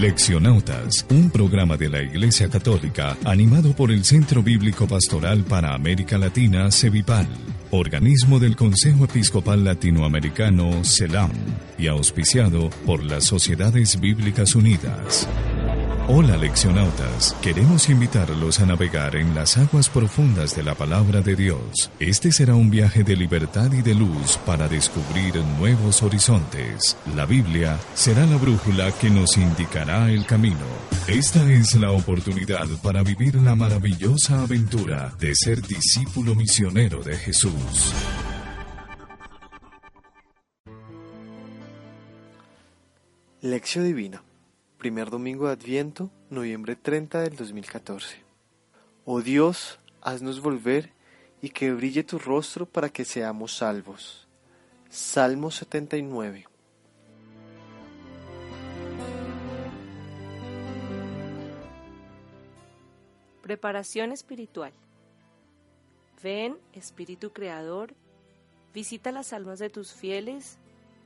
Leccionautas, un programa de la Iglesia Católica animado por el Centro Bíblico Pastoral para América Latina, CEVIPAL, organismo del Consejo Episcopal Latinoamericano, CELAM, y auspiciado por las Sociedades Bíblicas Unidas. Hola leccionautas, queremos invitarlos a navegar en las aguas profundas de la palabra de Dios. Este será un viaje de libertad y de luz para descubrir nuevos horizontes. La Biblia será la brújula que nos indicará el camino. Esta es la oportunidad para vivir la maravillosa aventura de ser discípulo misionero de Jesús. Lección Divina Primer domingo de Adviento, noviembre 30 del 2014. Oh Dios, haznos volver y que brille tu rostro para que seamos salvos. Salmo 79. Preparación espiritual. Ven, Espíritu Creador, visita las almas de tus fieles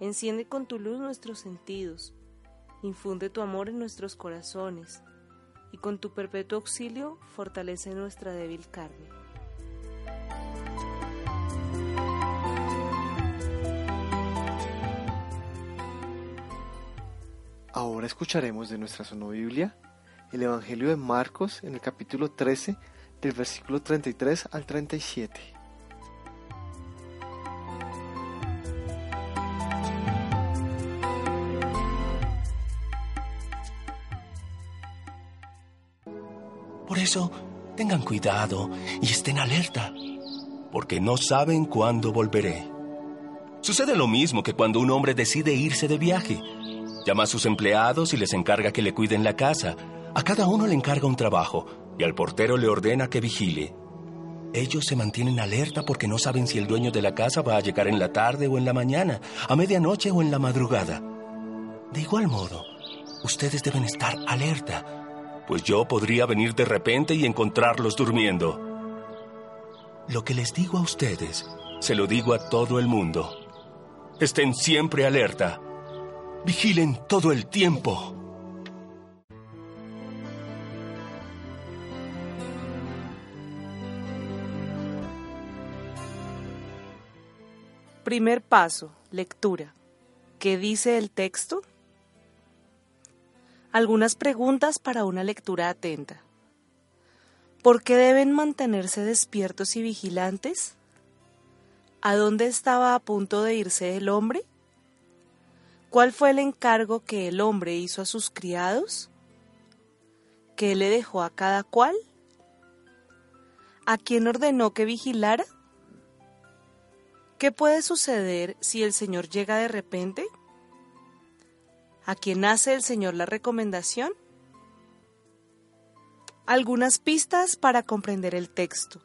Enciende con tu luz nuestros sentidos, infunde tu amor en nuestros corazones, y con tu perpetuo auxilio fortalece nuestra débil carne. Ahora escucharemos de nuestra Biblia el Evangelio de Marcos en el capítulo 13 del versículo 33 al 37. Por eso, tengan cuidado y estén alerta, porque no saben cuándo volveré. Sucede lo mismo que cuando un hombre decide irse de viaje. Llama a sus empleados y les encarga que le cuiden la casa. A cada uno le encarga un trabajo y al portero le ordena que vigile. Ellos se mantienen alerta porque no saben si el dueño de la casa va a llegar en la tarde o en la mañana, a medianoche o en la madrugada. De igual modo, ustedes deben estar alerta pues yo podría venir de repente y encontrarlos durmiendo. Lo que les digo a ustedes, se lo digo a todo el mundo. Estén siempre alerta. Vigilen todo el tiempo. Primer paso, lectura. ¿Qué dice el texto? Algunas preguntas para una lectura atenta. ¿Por qué deben mantenerse despiertos y vigilantes? ¿A dónde estaba a punto de irse el hombre? ¿Cuál fue el encargo que el hombre hizo a sus criados? ¿Qué le dejó a cada cual? ¿A quién ordenó que vigilara? ¿Qué puede suceder si el Señor llega de repente? ¿A quién hace el Señor la recomendación? Algunas pistas para comprender el texto.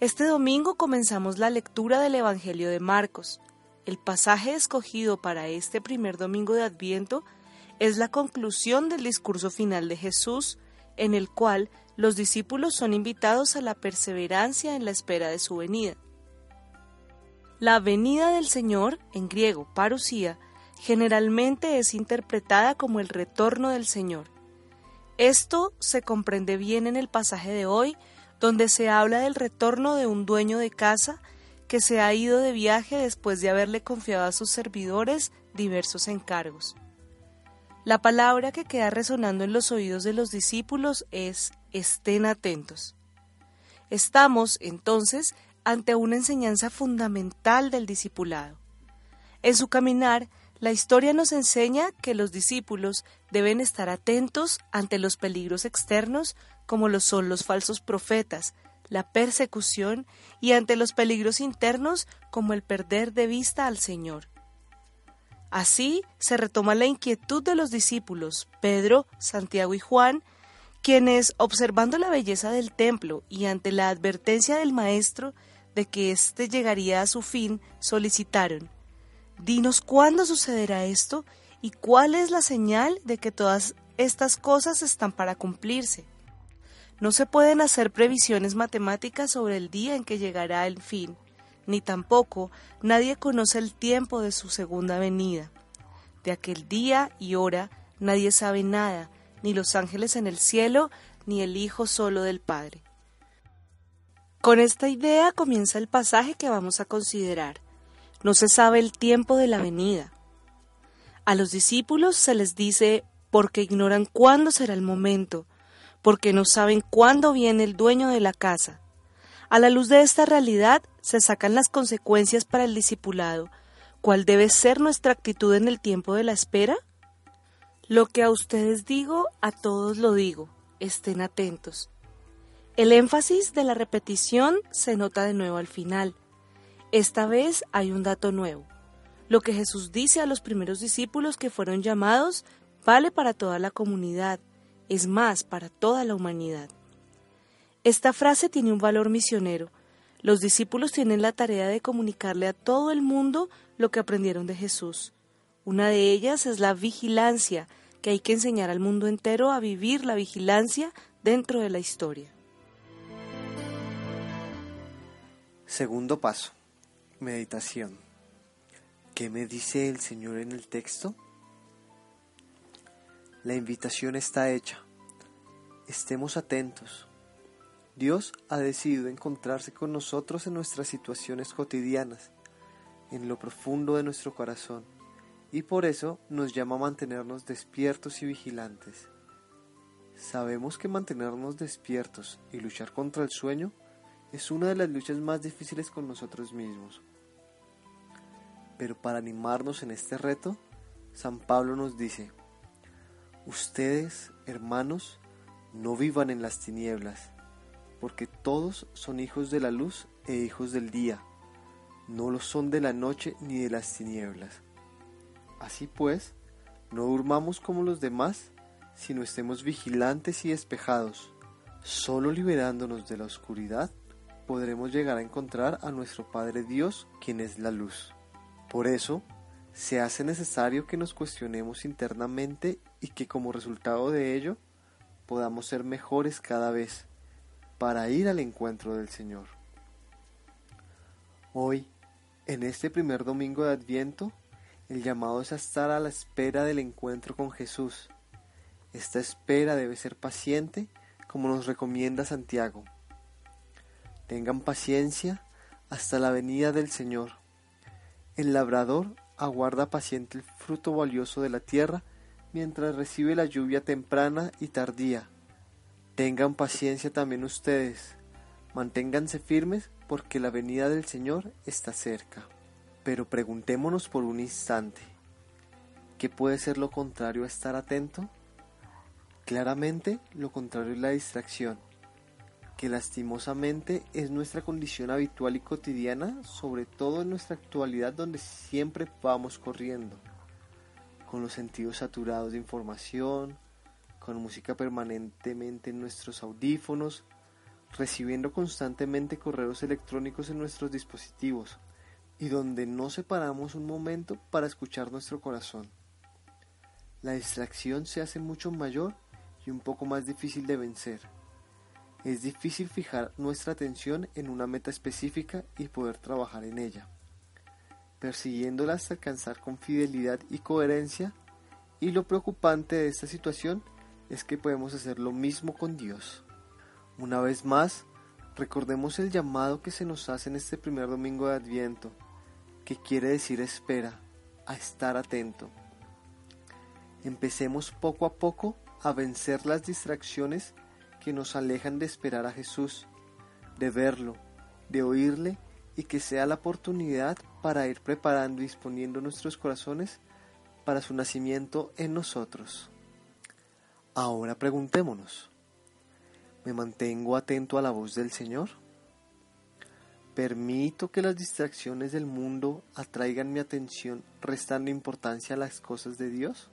Este domingo comenzamos la lectura del Evangelio de Marcos. El pasaje escogido para este primer domingo de Adviento es la conclusión del discurso final de Jesús, en el cual los discípulos son invitados a la perseverancia en la espera de su venida. La venida del Señor, en griego parusía, generalmente es interpretada como el retorno del Señor. Esto se comprende bien en el pasaje de hoy, donde se habla del retorno de un dueño de casa que se ha ido de viaje después de haberle confiado a sus servidores diversos encargos. La palabra que queda resonando en los oídos de los discípulos es estén atentos. Estamos, entonces, ante una enseñanza fundamental del discipulado. En su caminar, la historia nos enseña que los discípulos deben estar atentos ante los peligros externos como lo son los falsos profetas, la persecución y ante los peligros internos como el perder de vista al Señor. Así se retoma la inquietud de los discípulos, Pedro, Santiago y Juan, quienes, observando la belleza del templo y ante la advertencia del Maestro de que éste llegaría a su fin, solicitaron, Dinos cuándo sucederá esto y cuál es la señal de que todas estas cosas están para cumplirse. No se pueden hacer previsiones matemáticas sobre el día en que llegará el fin, ni tampoco nadie conoce el tiempo de su segunda venida. De aquel día y hora nadie sabe nada, ni los ángeles en el cielo, ni el Hijo solo del Padre. Con esta idea comienza el pasaje que vamos a considerar. No se sabe el tiempo de la venida. A los discípulos se les dice porque ignoran cuándo será el momento, porque no saben cuándo viene el dueño de la casa. A la luz de esta realidad se sacan las consecuencias para el discipulado. ¿Cuál debe ser nuestra actitud en el tiempo de la espera? Lo que a ustedes digo, a todos lo digo. Estén atentos. El énfasis de la repetición se nota de nuevo al final. Esta vez hay un dato nuevo. Lo que Jesús dice a los primeros discípulos que fueron llamados vale para toda la comunidad es más para toda la humanidad. Esta frase tiene un valor misionero. Los discípulos tienen la tarea de comunicarle a todo el mundo lo que aprendieron de Jesús. Una de ellas es la vigilancia, que hay que enseñar al mundo entero a vivir la vigilancia dentro de la historia. Segundo paso. Meditación. ¿Qué me dice el Señor en el texto? La invitación está hecha. Estemos atentos. Dios ha decidido encontrarse con nosotros en nuestras situaciones cotidianas, en lo profundo de nuestro corazón, y por eso nos llama a mantenernos despiertos y vigilantes. Sabemos que mantenernos despiertos y luchar contra el sueño es una de las luchas más difíciles con nosotros mismos. Pero para animarnos en este reto, San Pablo nos dice, Ustedes, hermanos, no vivan en las tinieblas, porque todos son hijos de la luz e hijos del día, no lo son de la noche ni de las tinieblas. Así pues, no durmamos como los demás, sino estemos vigilantes y despejados. Solo liberándonos de la oscuridad podremos llegar a encontrar a nuestro Padre Dios, quien es la luz. Por eso, se hace necesario que nos cuestionemos internamente y que como resultado de ello podamos ser mejores cada vez para ir al encuentro del Señor. Hoy, en este primer domingo de Adviento, el llamado es a estar a la espera del encuentro con Jesús. Esta espera debe ser paciente, como nos recomienda Santiago. Tengan paciencia hasta la venida del Señor. El labrador aguarda paciente el fruto valioso de la tierra mientras recibe la lluvia temprana y tardía. Tengan paciencia también ustedes, manténganse firmes porque la venida del Señor está cerca. Pero preguntémonos por un instante, ¿qué puede ser lo contrario a estar atento? Claramente lo contrario es la distracción que lastimosamente es nuestra condición habitual y cotidiana, sobre todo en nuestra actualidad donde siempre vamos corriendo, con los sentidos saturados de información, con música permanentemente en nuestros audífonos, recibiendo constantemente correos electrónicos en nuestros dispositivos y donde no separamos un momento para escuchar nuestro corazón. La distracción se hace mucho mayor y un poco más difícil de vencer es difícil fijar nuestra atención en una meta específica y poder trabajar en ella, persiguiéndola hasta alcanzar con fidelidad y coherencia, y lo preocupante de esta situación es que podemos hacer lo mismo con Dios. Una vez más, recordemos el llamado que se nos hace en este primer domingo de Adviento, que quiere decir espera, a estar atento. Empecemos poco a poco a vencer las distracciones que nos alejan de esperar a Jesús, de verlo, de oírle y que sea la oportunidad para ir preparando y disponiendo nuestros corazones para su nacimiento en nosotros. Ahora preguntémonos, ¿me mantengo atento a la voz del Señor? ¿Permito que las distracciones del mundo atraigan mi atención restando importancia a las cosas de Dios?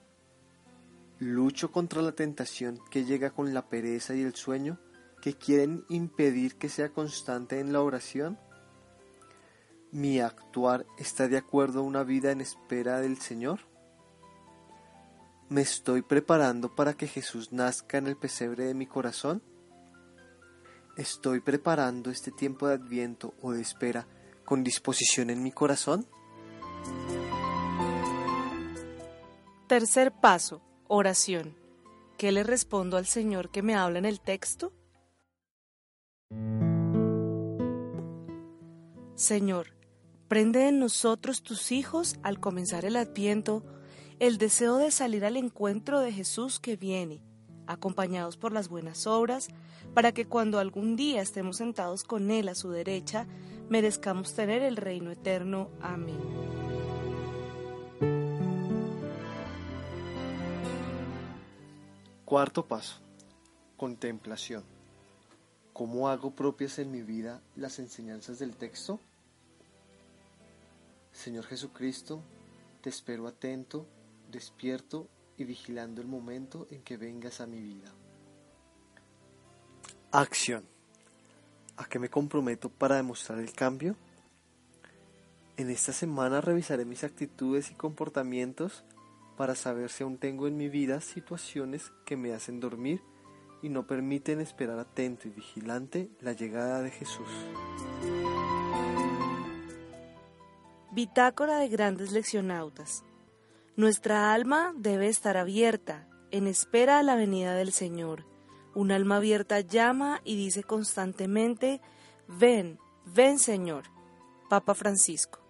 ¿Lucho contra la tentación que llega con la pereza y el sueño que quieren impedir que sea constante en la oración? ¿Mi actuar está de acuerdo a una vida en espera del Señor? ¿Me estoy preparando para que Jesús nazca en el pesebre de mi corazón? ¿Estoy preparando este tiempo de adviento o de espera con disposición en mi corazón? Tercer paso, oración. ¿Qué le respondo al Señor que me habla en el texto? Señor, prende en nosotros tus hijos al comenzar el adviento el deseo de salir al encuentro de Jesús que viene, acompañados por las buenas obras, para que cuando algún día estemos sentados con Él a su derecha, merezcamos tener el reino eterno. Amén. Cuarto paso. Contemplación. ¿Cómo hago propias en mi vida las enseñanzas del texto? Señor Jesucristo, te espero atento despierto y vigilando el momento en que vengas a mi vida. Acción. ¿A qué me comprometo para demostrar el cambio? En esta semana revisaré mis actitudes y comportamientos para saber si aún tengo en mi vida situaciones que me hacen dormir y no permiten esperar atento y vigilante la llegada de Jesús. Bitácora de grandes leccionautas. Nuestra alma debe estar abierta, en espera a la venida del Señor. Un alma abierta llama y dice constantemente, ven, ven Señor. Papa Francisco.